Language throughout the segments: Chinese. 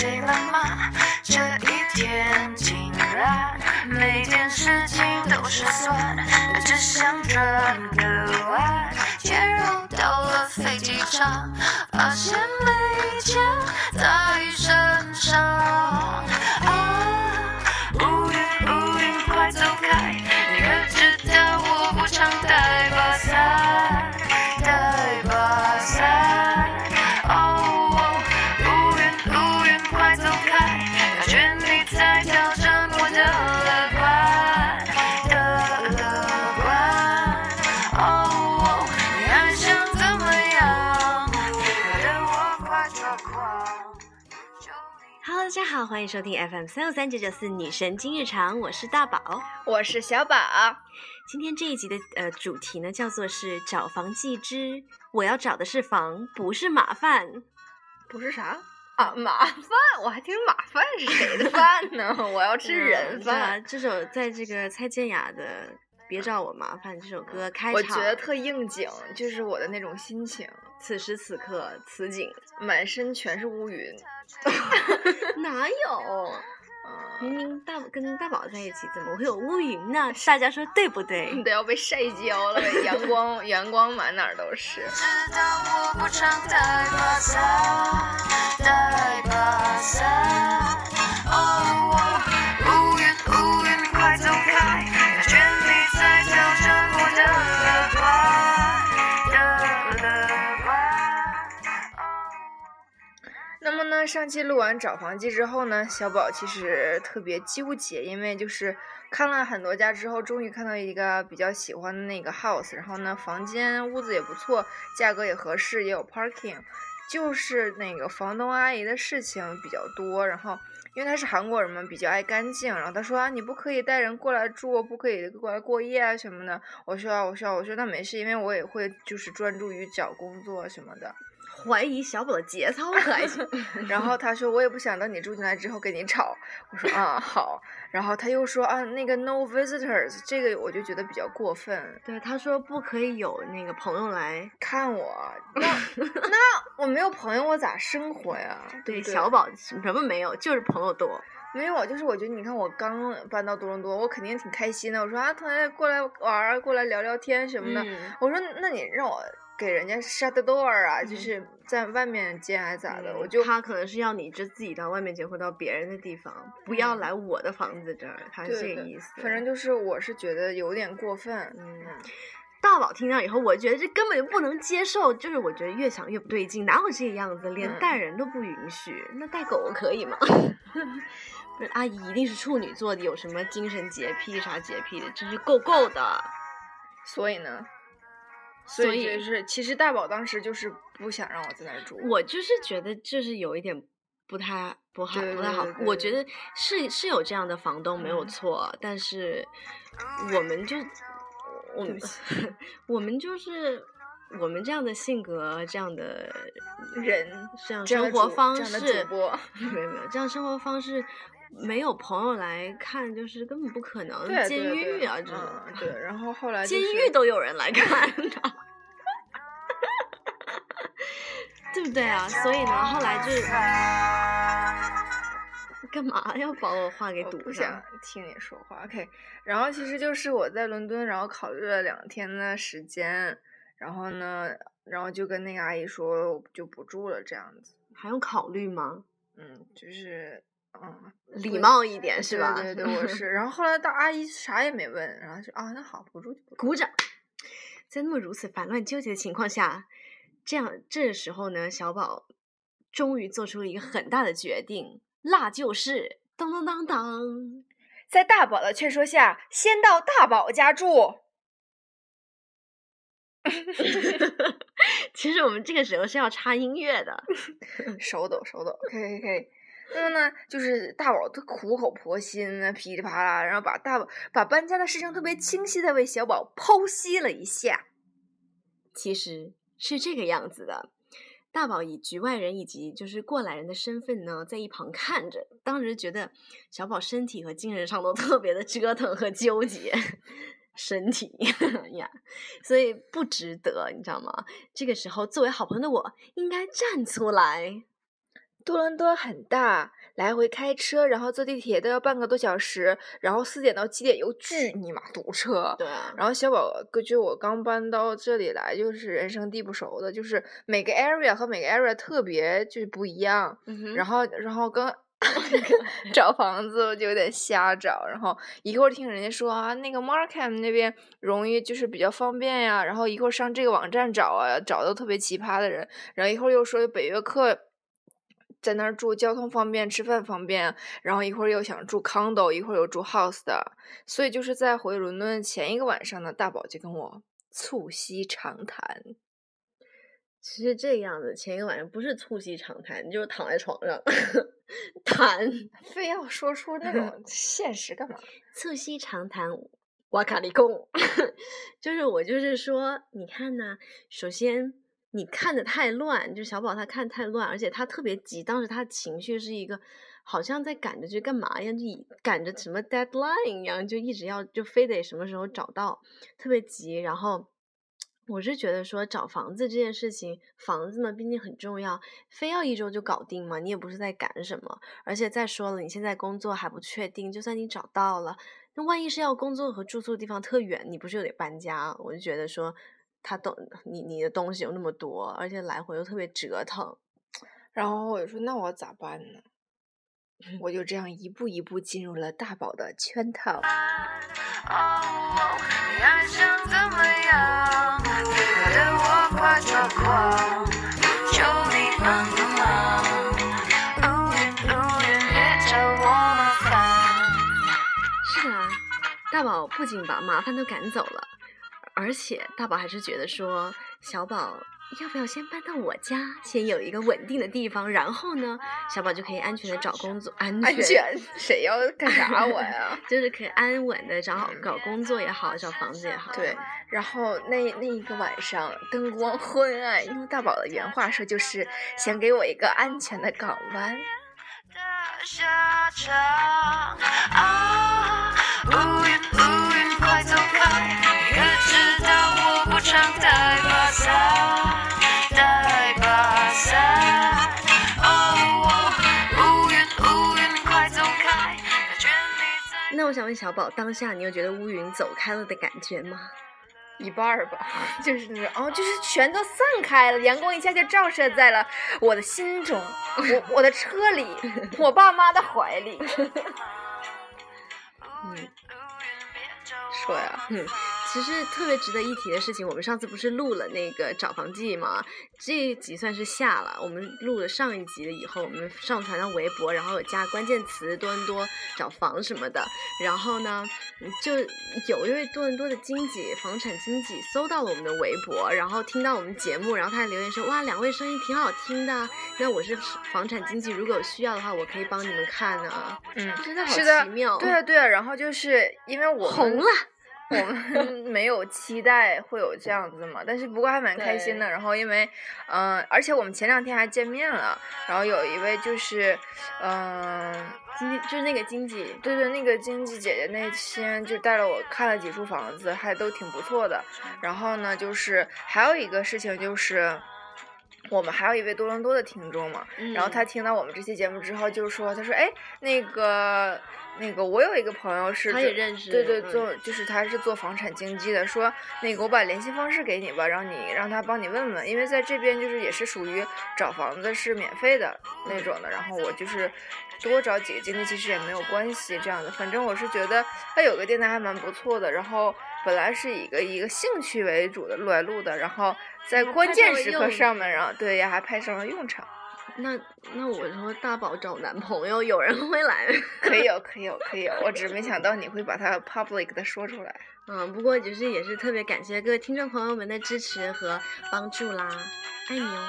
睡了吗？这一天竟然每件事情都失算，只想转个弯，却绕到了飞机场，发现没钱在身上。好，欢迎收听 FM 三六三九九四女神今日常，我是大宝。我是小宝，今天这一集的呃主题呢，叫做是找房记之，我要找的是房，不是马饭。不是啥啊？马饭，我还听马饭是谁的饭呢？我要吃人嗯啊饭。这首在这个蔡健雅的《别找 我麻烦》这首歌开场，我觉得特应景，就是我的那种心情，此时此刻此景满身全是乌云。哪有？嗯，明明大跟大宝在一起，怎么会有乌云呢？大家说对不对？都要被晒焦了，阳光阳光满哪儿都是。那，上期录完找房记之后呢，小宝其实特别纠结，因为就是看了很多家之后，终于看到一个比较喜欢的那个 house，然后呢，房间屋子也不错，价格也合适，也有 parking，就是那个房东阿姨的事情比较多，然后。因为他是韩国人嘛，比较爱干净。然后他说啊，你不可以带人过来住，不可以过来过夜啊什么的。我说啊，我说啊我说那没事，因为我也会就是专注于找工作什么的。怀疑小宝的节操？然后他说我也不想等你住进来之后跟你吵。我说啊好。然后他又说啊那个 no visitors 这个我就觉得比较过分。对，他说不可以有那个朋友来。看我，那那我没有朋友，我咋生活呀？对，对小宝什么没有，就是朋友多。没有，就是我觉得你看我刚搬到多伦多，我肯定挺开心的。我说啊，同学过来玩儿，过来聊聊天什么的。嗯我说那你让我给人家 shut the door 啊，就嗯是在外面接还是咋的？嗯我就他可能是要你就自己到外面结婚，到别人的地方，不要来我的房子这儿，他是这个意思。反正就是我是觉得有点过分。嗯 大宝听到以后，我觉得这根本就不能接受，就是我觉得越想越不对劲，哪有这个样子？连嗯带人都不允许，那带狗可以吗？不是阿姨一定是处女座的，有什么精神洁癖啥洁癖的，真是够够的。所以呢，所以就是其实大宝当时就是不想让我在那儿住。我就是觉得就是有一点不太不好不太好我觉得是是有这样的房东没有嗯错，但是我们就我们 我们就是我们这样的性格这样的人 这样生活方式没有没有这样生活方式。没有朋友来看，就是根本不可能。对监狱啊，这种、嗯对，然后后来、就监、狱都有人来看的，对不对啊？所以呢，后来就干嘛要把我话给堵上不想？听你说话，OK。然后其实就是我在伦敦，然后考虑了两天的时间，然后呢，然后就跟那个阿姨说就不住了这样子。还用考虑吗？嗯，就是嗯，礼貌一点是吧？对对对，我 是。然后后来大阿姨啥也没问，然后就啊，那好，不住就不住。鼓掌。在那么如此烦乱纠结的情况下，这样这时候呢，小宝终于做出了一个很大的决定，那就是当当当当。在大宝的劝说下，先到大宝家住。其实我们这个时候是要插音乐的，手抖手抖，OK OK OK。那么呢，就是大宝他苦口婆心啊，噼里啪啦，然后把大宝把搬家的事情特别清晰的为小宝剖析了一下。其实是这个样子的。大宝以局外人以及就是过来人的身份呢，在一旁看着，当时觉得小宝身体和精神上都特别的折腾和纠结，身体呀，所以不值得，你知道吗？这个时候，作为好朋友的我应该站出来。多伦多很大，来回开车，然后坐地铁都要半个多小时，然后四点到七点又巨尼玛堵车。对啊，然后小宝哥就我刚搬到这里来，就是人生地不熟的，就是每个 area 和每个 area 特别就是不一样。嗯然后，然后刚 找房子我就有点瞎找，然后一会儿听人家说啊，那个 Markham 那边容易就是比较方便呀，然后一会儿上这个网站找啊，找到特别奇葩的人，然后一会儿又说北约克。在那儿住，交通方便，吃饭方便，然后一会儿又想住 condo，一会儿又住 house 的，所以就是在回伦敦前一个晚上呢，大宝就跟我促膝长谈。其实这样子前一个晚上不是促膝长谈，你就是躺在床上谈，非要说出那种 现实干嘛？促膝长谈，瓦卡里贡，就是我就是说，你看呢，首先你看的太乱，就小宝他看太乱，而且他特别急，当时他情绪是一个好像在赶着去干嘛一样，就赶着什么 deadline 一样，就一直要就非得什么时候找到，特别急，然后。我是觉得说找房子这件事情，房子嘛毕竟很重要，非要一周就搞定吗？你也不是在赶什么，而且再说了，你现在工作还不确定，就算你找到了，那万一是要工作和住宿的地方特远，你不是又得搬家？我就觉得说，他都你你的东西有那么多，而且来回又特别折腾，然后我就说那我咋办呢？我就这样一步一步进入了大宝的圈套。哦，你还想怎么样？别的我快抓狂，求你帮个忙。乌云乌云，别找我麻烦。是啊，大宝不仅把麻烦都赶走了，而且大宝还是觉得说，小宝要不要先搬到我家，先有一个稳定的地方，然后呢，小宝就可以安全的找工作，安安全？谁要干啥我呀？就是可以安稳的找好搞工作也好，找房子也好。对，然后那那一个晚上灯光昏暗，用大宝的原话说就是想给我一个安全的港湾。的下场啊！乌云乌云，快走开！可知道我不常带把伞，带把伞。哦，乌云乌云，快走开！那我想问小宝，当下你有觉得乌云走开了的感觉吗？一半儿吧，就是那种哦，就是全都散开了，阳光一下就照射在了我的心中，我我的车里，我爸妈的怀里。嗯，说呀，嗯，其实特别值得一提的事情，我们上次不是录了那个找房记吗？这一集算是下了，我们录了上一集了以后，我们上传到微博，然后有加关键词多伦多找房什么的，然后呢，就有一位多伦多的经纪房产经纪搜到了我们的微博，然后听到我们节目，然后他还留言说哇，两位声音挺好听的，那我是房产经纪，如果有需要的话，我可以帮你们看呢。嗯，真的好奇妙，对啊对啊，然后就是因为我红了。我们没有期待会有这样子嘛，但是不过还蛮开心的。然后因为，嗯、而且我们前两天还见面了，然后有一位就是，嗯、经纪就是那个经济，对对，那个经济姐姐那天就带了我看了几处房子，还都挺不错的。然后呢，就是还有一个事情就是。我们还有一位多伦多的听众嘛，然后他嗯听到我们这期节目之后就说，他说，哎，那个那个，我有一个朋友是做他也认识对对，嗯。做就是他是做房产经纪的，说那个我把联系方式给你吧，让你让他帮你问问，因为在这边就是也是属于找房子是免费的那种的，然后我就是多找几个经纪其实也没有关系这样的，反正我是觉得他有个电台还蛮不错的，然后本来是以一个一个兴趣为主的录来录的，然后在关键时刻上面，然后对也还派上了用场。那那我说大宝找男朋友，有人会来吗？可以有，可以有，可以有，我只是没想到你会把它 public 的说出来。嗯，不过就是也是特别感谢各位听众朋友们的支持和帮助啦，爱你哦。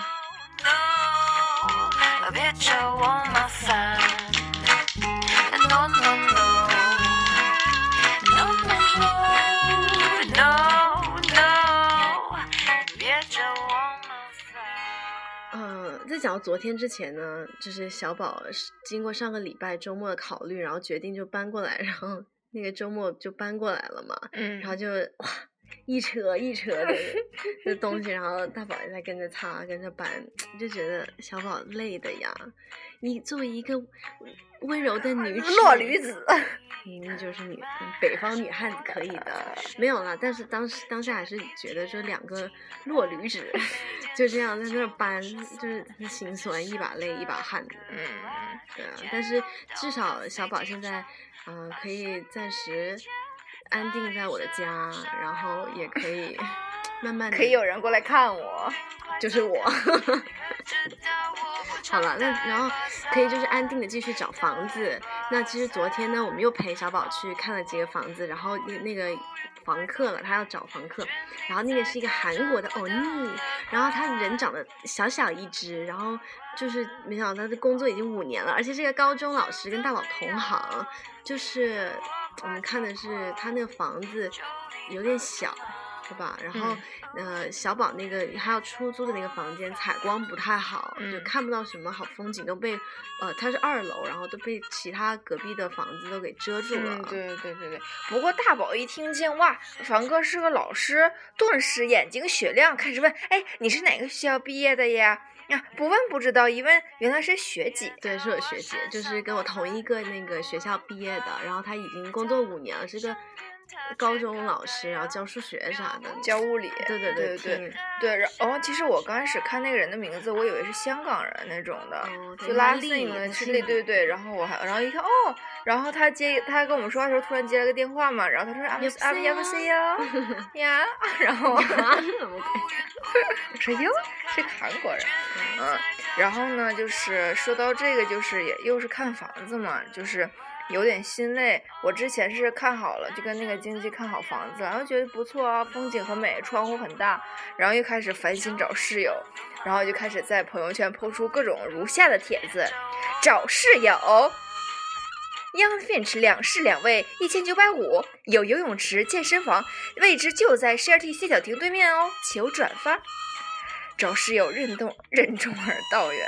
讲到昨天之前呢，就是小宝是经过上个礼拜周末的考虑，然后决定就搬过来，然后那个周末就搬过来了嘛，嗯。然后就哇，一车一车的 的东西，然后大宝也在跟着擦，跟着搬，就觉得小宝累的呀。你作为一个温柔的女子，弱女子，明明就是女北方女汉子可以的，没有了。但是当时当下还是觉得说两个弱女子就这样在那儿搬，就是心酸，一把泪一把汗的。嗯，对啊，但是至少小宝现在，嗯、可以暂时安定在我的家，然后也可以慢慢，可以有人过来看我。就是我。好了，那然后可以就是安定的继续找房子。那其实昨天呢，我们又陪小宝去看了几个房子，然后那那个房客了，他要找房客，然后那个是一个韩国的欧尼，然后他人长得小小一只，然后就是没想到他的工作已经五年了，而且是个高中老师，跟大宝同行，就是我们看的是他那个房子有点小。是吧？然后，呃，小宝那个还要出租的那个房间，采光不太好，就嗯看不到什么好风景，都被，呃，他是二楼，然后都被其他隔壁的房子都给遮住了。嗯，对对对对。不过大宝一听见哇，房哥是个老师，顿时眼睛雪亮，开始问：“哎，你是哪个学校毕业的呀？”呀、不问不知道，一问原来是学姐。对，是我学姐，就是跟我同一个那个学校毕业的，然后她已经工作五年了，是个高中老师，然后教数学啥的。教物理，对对对对对对，然后其实我刚开始看那个人的名字，我以为是香港人那种的，哦就拉力拉信的，是他姓对对对，然后我还然后一看哦，然后他接他跟我们说话的时候，突然接了个电话嘛，然后他说啊不啊 然后啊，怎么我说哟是个韩国人，嗯，然后呢就是说到这个就是也又是看房子嘛，就是。有点心累，我之前是看好了，就跟那个经纪看好房子，然后觉得不错啊，风景很美，窗户很大，然后又开始烦心找室友，然后就开始在朋友圈抛出各种如下的帖子：找室友，Young Finch 两室两卫，一千九百五，有游泳池、健身房，位置就在 Shirty 谢小亭对面哦，求转发。找室友任重任重而道远，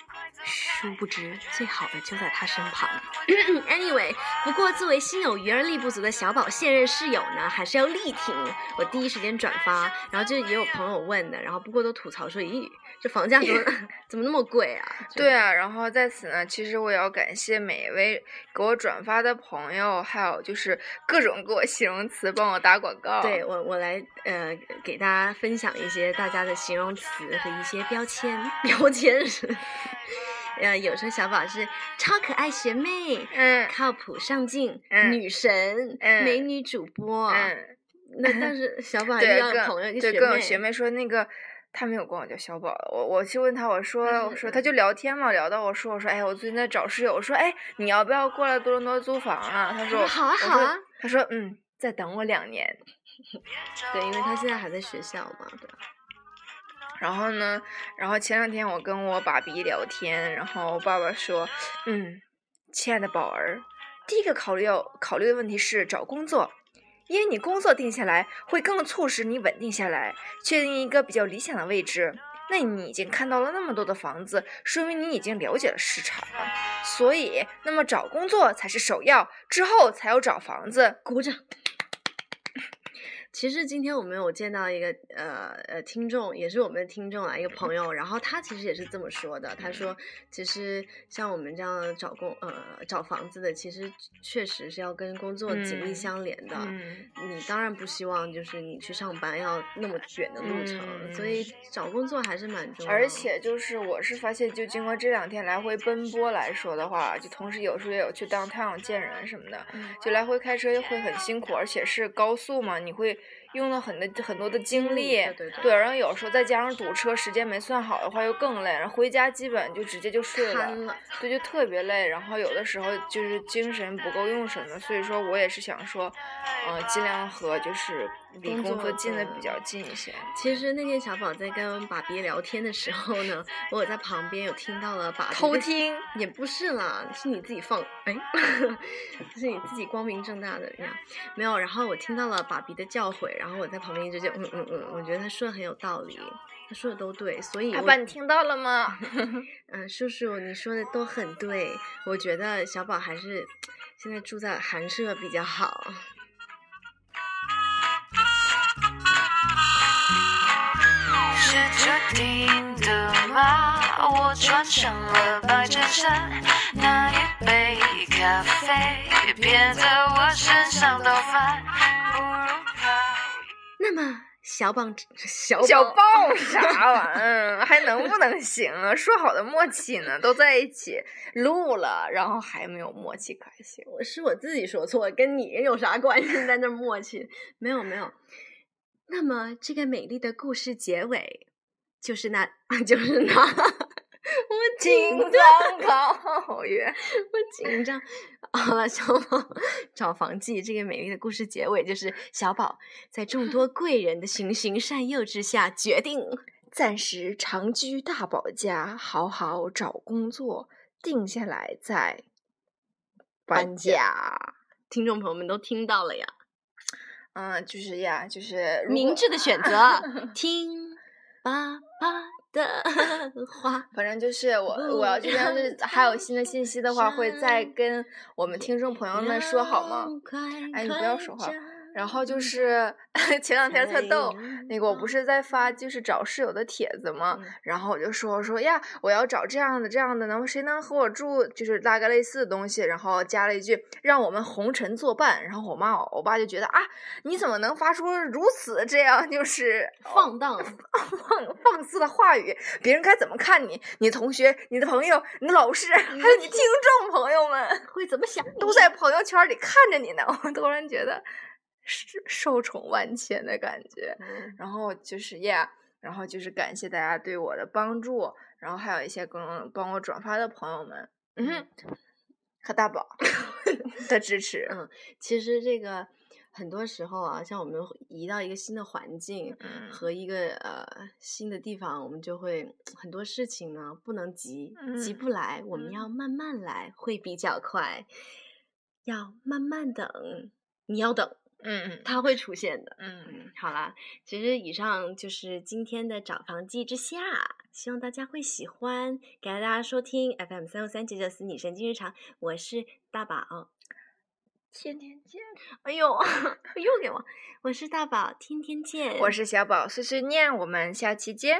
殊不知最好的就在他身旁。anyway，不过作为心有余而力不足的小宝现任室友呢，还是要力挺。我第一时间转发，然后就也有朋友问的，然后不过都吐槽说，咦，这房价怎么 怎么那么贵啊？对啊，然后在此呢，其实我也要感谢每一位给我转发的朋友，还有就是各种给我形容词帮我打广告。对我，我来呃给大家分享一些大家的形容词和一些标签。标签是，呃，有时候小宝是超可爱学妹，嗯靠谱上进，嗯女神，嗯美女主播。嗯，那但是小宝还 遇对，到朋友一个对学妹，跟我学妹说那个。他没有管我叫小宝，我我去问他，我说我说他就聊天嘛，聊到我说我说哎，我最近在找室友，我说哎，你要不要过来多伦多租房啊？他说好啊好啊他说嗯，再等我两年。对，因为他现在还在学校嘛，对。然后呢，然后前两天我跟我爸比聊天，然后爸爸说，嗯，亲爱的宝儿，第一个考虑要考虑的问题是找工作，因为你工作定下来，会更促使你稳定下来，确定一个比较理想的位置。那你已经看到了那么多的房子，说明你已经了解了市场。所以，那么找工作才是首要，之后才有找房子。鼓掌。其实今天我们有见到一个呃呃听众，也是我们的听众啊，一个朋友，然后他其实也是这么说的，他说其实像我们这样找工呃找房子的，其实确实是要跟工作紧密嗯相连的。嗯，你当然不希望就是你去上班要那么远的路程，所以找工作还是蛮重要的。而且就是，我是发现，就经过这两天来回奔波来说的话，就同时有时候也有去当太阳见人什么的，嗯就来回开车会很辛苦，而且是高速嘛，你会用了很多很多的精精力力，对对对然后有时候再加上堵车，时间没算好的话又更累，然后回家基本就直接就睡了。对，就特别累，然后有的时候就是精神不够用什么的，所以说我也是想说，呃，尽量和就是离工作近的比较近一些。其实那天小宝在跟爸比聊天的时候呢，我有在旁边有听到了爸偷听，也不是啦，是你自己放，哎，是你自己光明正大的这样，没有。然后我听到了爸比的教诲，然后我在旁边一直就嗯嗯嗯，我觉得他说的很有道理，他说的都对，所以爸爸，你听到了吗？嗯，叔叔你说的都很对，我觉得小宝还是现在住在寒舍比较好。上了白衬衫，那一杯咖啡撇在我身上都翻，不如拍。那么小棒小小宝豹啥玩意儿？还能不能行啊？说好的默契呢？都在一起录了，然后还没有默契可行。我是我自己说错，跟你有啥关系？在那默契？没有没有。那么这个美丽的故事结尾，就是那，就是那，我紧紧张，张考月，我紧张。好了，小宝找房记这个美丽的故事结尾，就是小宝在众多 贵人的循循善诱之下，决定暂时长居大宝家，好好找工作，定下来再搬家。听众朋友们都听到了呀，嗯，就是呀，就是明智的选择，听爸爸的 花。反正就是我，我要这边是还有新的信息的话，会再 跟我们听众朋友们说好吗？哎，你不要说话。然后就是 前两天特逗，那个我不是在发就是找室友的帖子吗？嗯然后我就说我说呀，我要找这样的这样的，能谁能和我住，就是大概类似的东西。然后加了一句让我们红尘作伴。然后我妈我爸就觉得啊，你怎么能发出如此这样就是放荡，放 放肆的话语？别人该怎么看你？你同学、你的朋友、你的老师，还有你听众朋友们。会怎么想？都在朋友圈里看着你呢，我突然觉得是受宠万千的感觉。嗯。然后就是呀然后就是感谢大家对我的帮助，然后还有一些跟帮我转发的朋友们，嗯哼，和大宝 的支持，嗯，其实这个很多时候啊，像我们移到一个新的环境嗯。和一个呃新的地方，我们就会很多事情呢不能急，急嗯不来，我们要慢慢来，会比较快，要慢慢等，你要等，嗯嗯它会出现的。嗯嗯，好啦，其实以上就是今天的找房记之下，希望大家会喜欢。感谢大家收听 FM 三六三九九四女神经日常，我是大宝。天天见，哎呦，又给我，我是大宝，天天见。我是小宝碎碎念，我们下期见。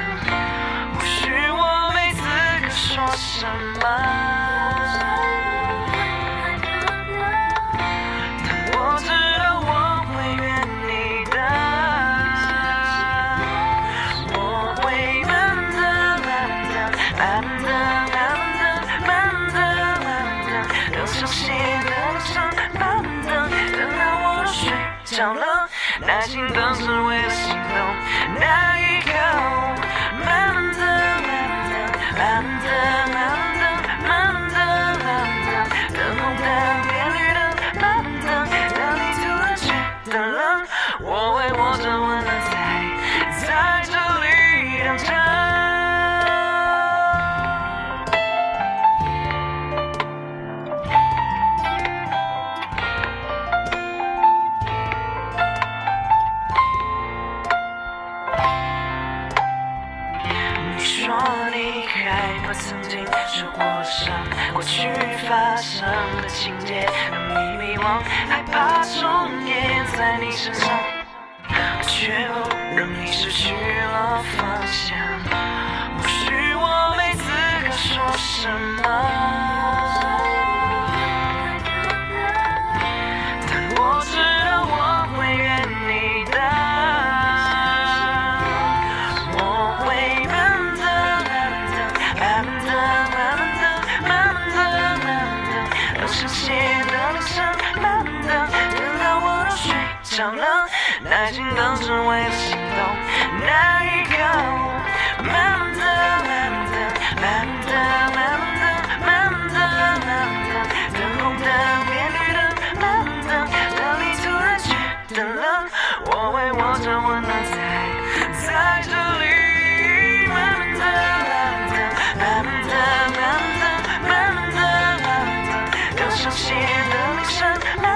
说什么？熟悉的铃声。